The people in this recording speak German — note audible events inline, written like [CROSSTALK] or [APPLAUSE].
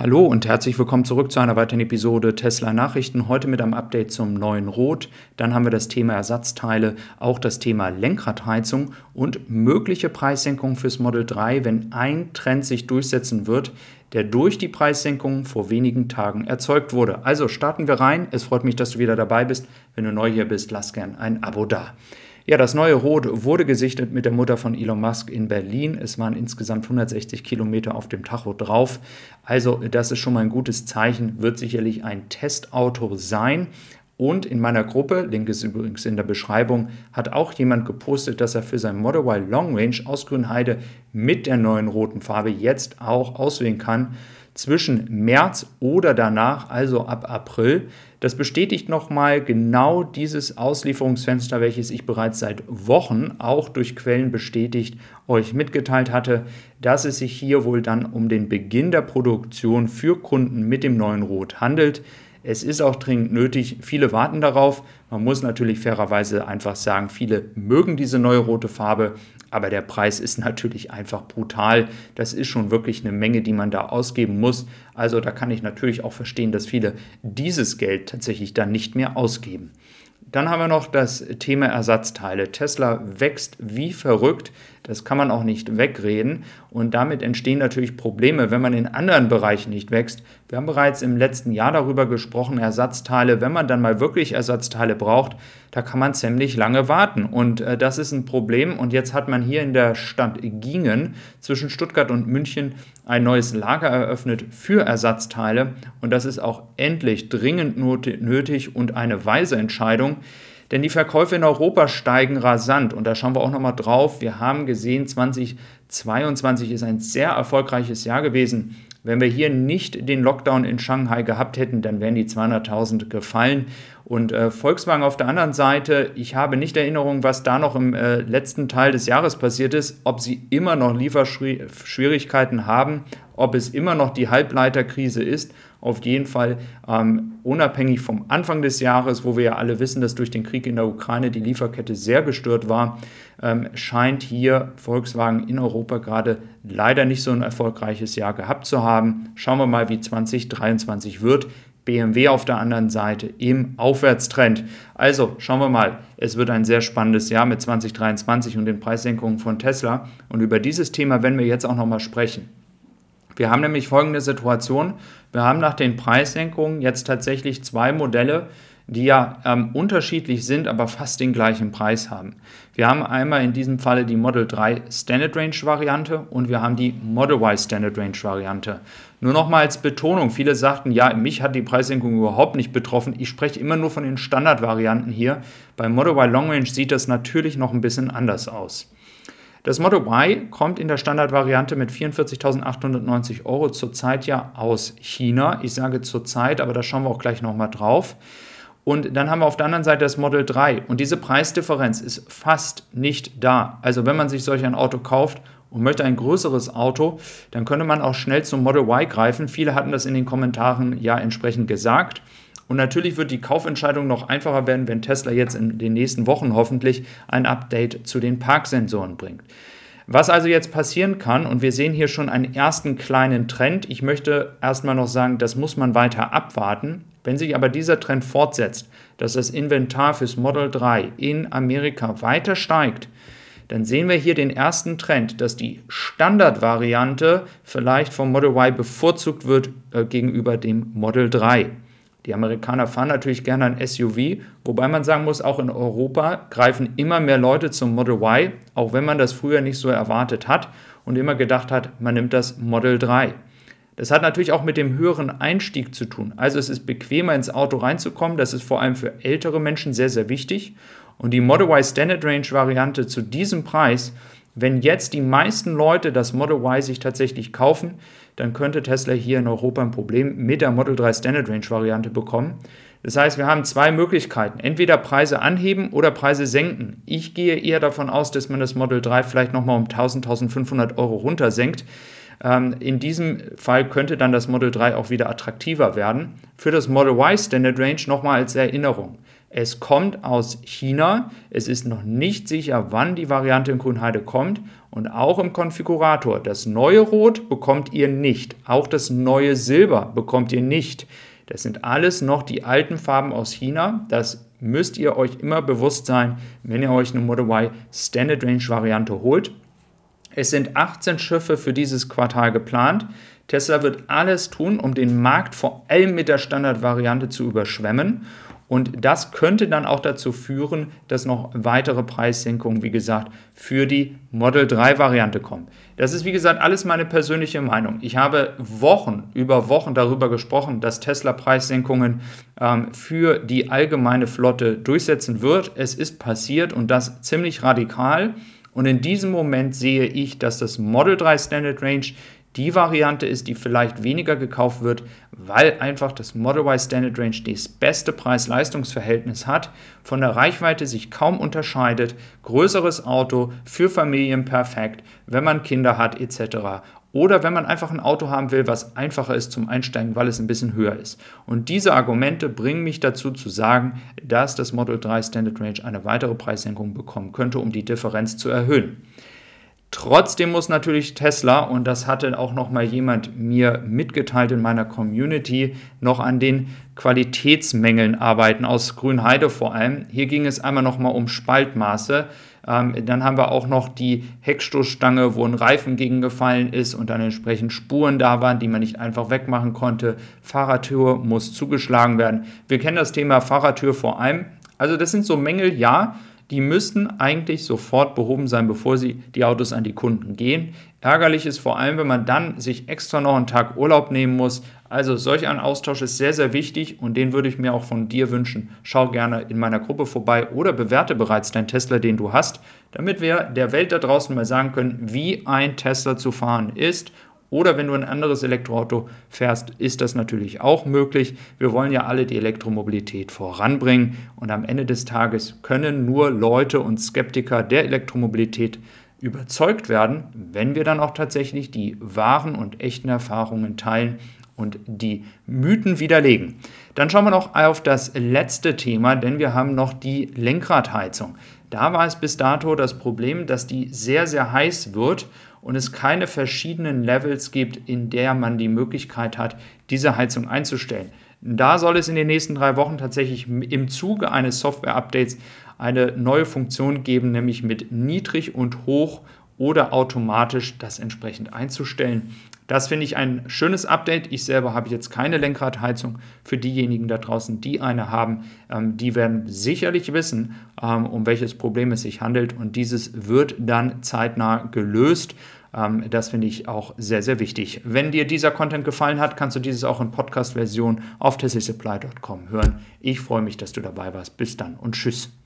Hallo und herzlich willkommen zurück zu einer weiteren Episode Tesla Nachrichten. Heute mit einem Update zum neuen Rot. Dann haben wir das Thema Ersatzteile, auch das Thema Lenkradheizung und mögliche Preissenkungen fürs Model 3, wenn ein Trend sich durchsetzen wird, der durch die Preissenkung vor wenigen Tagen erzeugt wurde. Also starten wir rein. Es freut mich, dass du wieder dabei bist. Wenn du neu hier bist, lass gern ein Abo da. Ja, das neue Rot wurde gesichtet mit der Mutter von Elon Musk in Berlin. Es waren insgesamt 160 Kilometer auf dem Tacho drauf. Also das ist schon mal ein gutes Zeichen, wird sicherlich ein Testauto sein. Und in meiner Gruppe, Link ist übrigens in der Beschreibung, hat auch jemand gepostet, dass er für sein Model Y Long Range aus Grünheide mit der neuen roten Farbe jetzt auch auswählen kann zwischen März oder danach, also ab April. Das bestätigt nochmal genau dieses Auslieferungsfenster, welches ich bereits seit Wochen auch durch Quellen bestätigt euch mitgeteilt hatte, dass es sich hier wohl dann um den Beginn der Produktion für Kunden mit dem neuen Rot handelt. Es ist auch dringend nötig. Viele warten darauf. Man muss natürlich fairerweise einfach sagen, viele mögen diese neue rote Farbe, aber der Preis ist [LAUGHS] natürlich einfach brutal. Das ist schon wirklich eine Menge, die man da ausgeben muss. Also da kann ich natürlich auch verstehen, dass viele dieses Geld tatsächlich dann nicht mehr ausgeben. Dann haben wir noch das Thema Ersatzteile. Tesla wächst wie verrückt. Das kann man auch nicht wegreden. Und damit entstehen natürlich Probleme, wenn man in anderen Bereichen nicht wächst. Wir haben bereits im letzten Jahr darüber gesprochen, Ersatzteile. Wenn man dann mal wirklich Ersatzteile braucht, da kann man ziemlich lange warten. Und äh, das ist ein Problem. Und jetzt hat man hier in der Stadt Gingen zwischen Stuttgart und München ein neues Lager eröffnet für Ersatzteile. Und das ist auch endlich dringend nötig und eine weise Entscheidung. Denn die Verkäufe in Europa steigen rasant und da schauen wir auch nochmal drauf. Wir haben gesehen, 2022 ist ein sehr erfolgreiches Jahr gewesen. Wenn wir hier nicht den Lockdown in Shanghai gehabt hätten, dann wären die 200.000 gefallen. Und äh, Volkswagen auf der anderen Seite, ich habe nicht Erinnerung, was da noch im äh, letzten Teil des Jahres passiert ist, ob sie immer noch Lieferschwierigkeiten haben, ob es immer noch die Halbleiterkrise ist auf jeden Fall ähm, unabhängig vom Anfang des Jahres, wo wir ja alle wissen, dass durch den Krieg in der Ukraine die Lieferkette sehr gestört war, ähm, scheint hier Volkswagen in Europa gerade leider nicht so ein erfolgreiches Jahr gehabt zu haben. Schauen wir mal, wie 2023 wird. BMW auf der anderen Seite im Aufwärtstrend. Also schauen wir mal, es wird ein sehr spannendes Jahr mit 2023 und den Preissenkungen von Tesla. Und über dieses Thema werden wir jetzt auch nochmal sprechen. Wir haben nämlich folgende Situation. Wir haben nach den Preissenkungen jetzt tatsächlich zwei Modelle, die ja ähm, unterschiedlich sind, aber fast den gleichen Preis haben. Wir haben einmal in diesem Falle die Model 3 Standard Range Variante und wir haben die Model Y Standard Range Variante. Nur nochmal als Betonung, viele sagten, ja, mich hat die Preissenkung überhaupt nicht betroffen. Ich spreche immer nur von den Standardvarianten hier. Bei Model Y Long Range sieht das natürlich noch ein bisschen anders aus. Das Model Y kommt in der Standardvariante mit 44.890 Euro zurzeit ja aus China. Ich sage zurzeit, aber da schauen wir auch gleich nochmal drauf. Und dann haben wir auf der anderen Seite das Model 3. Und diese Preisdifferenz ist fast nicht da. Also wenn man sich solch ein Auto kauft und möchte ein größeres Auto, dann könnte man auch schnell zum Model Y greifen. Viele hatten das in den Kommentaren ja entsprechend gesagt. Und natürlich wird die Kaufentscheidung noch einfacher werden, wenn Tesla jetzt in den nächsten Wochen hoffentlich ein Update zu den Parksensoren bringt. Was also jetzt passieren kann, und wir sehen hier schon einen ersten kleinen Trend, ich möchte erstmal noch sagen, das muss man weiter abwarten. Wenn sich aber dieser Trend fortsetzt, dass das Inventar fürs Model 3 in Amerika weiter steigt, dann sehen wir hier den ersten Trend, dass die Standardvariante vielleicht vom Model Y bevorzugt wird äh, gegenüber dem Model 3. Die Amerikaner fahren natürlich gerne ein SUV, wobei man sagen muss, auch in Europa greifen immer mehr Leute zum Model Y, auch wenn man das früher nicht so erwartet hat und immer gedacht hat, man nimmt das Model 3. Das hat natürlich auch mit dem höheren Einstieg zu tun. Also es ist bequemer ins Auto reinzukommen, das ist vor allem für ältere Menschen sehr, sehr wichtig. Und die Model Y Standard Range Variante zu diesem Preis, wenn jetzt die meisten Leute das Model Y sich tatsächlich kaufen, dann könnte Tesla hier in Europa ein Problem mit der Model 3 Standard Range Variante bekommen. Das heißt, wir haben zwei Möglichkeiten. Entweder Preise anheben oder Preise senken. Ich gehe eher davon aus, dass man das Model 3 vielleicht nochmal um 1000, 1500 Euro runtersenkt. Ähm, in diesem Fall könnte dann das Model 3 auch wieder attraktiver werden. Für das Model Y Standard Range nochmal als Erinnerung. Es kommt aus China. Es ist noch nicht sicher, wann die Variante in Grünheide kommt. Und auch im Konfigurator. Das neue Rot bekommt ihr nicht. Auch das neue Silber bekommt ihr nicht. Das sind alles noch die alten Farben aus China. Das müsst ihr euch immer bewusst sein, wenn ihr euch eine Model Y Standard Range Variante holt. Es sind 18 Schiffe für dieses Quartal geplant. Tesla wird alles tun, um den Markt vor allem mit der Standardvariante zu überschwemmen. Und das könnte dann auch dazu führen, dass noch weitere Preissenkungen, wie gesagt, für die Model 3 Variante kommen. Das ist, wie gesagt, alles meine persönliche Meinung. Ich habe Wochen über Wochen darüber gesprochen, dass Tesla Preissenkungen ähm, für die allgemeine Flotte durchsetzen wird. Es ist passiert und das ziemlich radikal. Und in diesem Moment sehe ich, dass das Model 3 Standard Range die Variante ist, die vielleicht weniger gekauft wird, weil einfach das Model Y Standard Range das beste Preis-Leistungs-Verhältnis hat, von der Reichweite sich kaum unterscheidet, größeres Auto für Familien perfekt, wenn man Kinder hat etc. Oder wenn man einfach ein Auto haben will, was einfacher ist zum Einsteigen, weil es ein bisschen höher ist. Und diese Argumente bringen mich dazu zu sagen, dass das Model 3 Standard Range eine weitere Preissenkung bekommen könnte, um die Differenz zu erhöhen. Trotzdem muss natürlich Tesla, und das hatte auch noch mal jemand mir mitgeteilt in meiner Community, noch an den Qualitätsmängeln arbeiten, aus Grünheide vor allem. Hier ging es einmal noch mal um Spaltmaße. Ähm, dann haben wir auch noch die Heckstoßstange, wo ein Reifen gegengefallen ist und dann entsprechend Spuren da waren, die man nicht einfach wegmachen konnte. Fahrradtür muss zugeschlagen werden. Wir kennen das Thema Fahrradtür vor allem. Also das sind so Mängel, ja, die müssten eigentlich sofort behoben sein, bevor sie die Autos an die Kunden gehen. Ärgerlich ist vor allem, wenn man dann sich extra noch einen Tag Urlaub nehmen muss. Also solch ein Austausch ist sehr, sehr wichtig und den würde ich mir auch von dir wünschen. Schau gerne in meiner Gruppe vorbei oder bewerte bereits deinen Tesla, den du hast, damit wir der Welt da draußen mal sagen können, wie ein Tesla zu fahren ist oder wenn du ein anderes Elektroauto fährst, ist das natürlich auch möglich. Wir wollen ja alle die Elektromobilität voranbringen und am Ende des Tages können nur Leute und Skeptiker der Elektromobilität überzeugt werden, wenn wir dann auch tatsächlich die wahren und echten Erfahrungen teilen und die Mythen widerlegen. Dann schauen wir noch auf das letzte Thema, denn wir haben noch die Lenkradheizung. Da war es bis dato das Problem, dass die sehr, sehr heiß wird und es keine verschiedenen Levels gibt, in der man die Möglichkeit hat, diese Heizung einzustellen. Da soll es in den nächsten drei Wochen tatsächlich im Zuge eines Software-Updates eine neue Funktion geben, nämlich mit niedrig und hoch oder automatisch das entsprechend einzustellen. Das finde ich ein schönes Update. Ich selber habe jetzt keine Lenkradheizung. Für diejenigen da draußen, die eine haben, ähm, die werden sicherlich wissen, ähm, um welches Problem es sich handelt. Und dieses wird dann zeitnah gelöst. Ähm, das finde ich auch sehr, sehr wichtig. Wenn dir dieser Content gefallen hat, kannst du dieses auch in Podcast-Version auf tessysupply.com hören. Ich freue mich, dass du dabei warst. Bis dann und tschüss.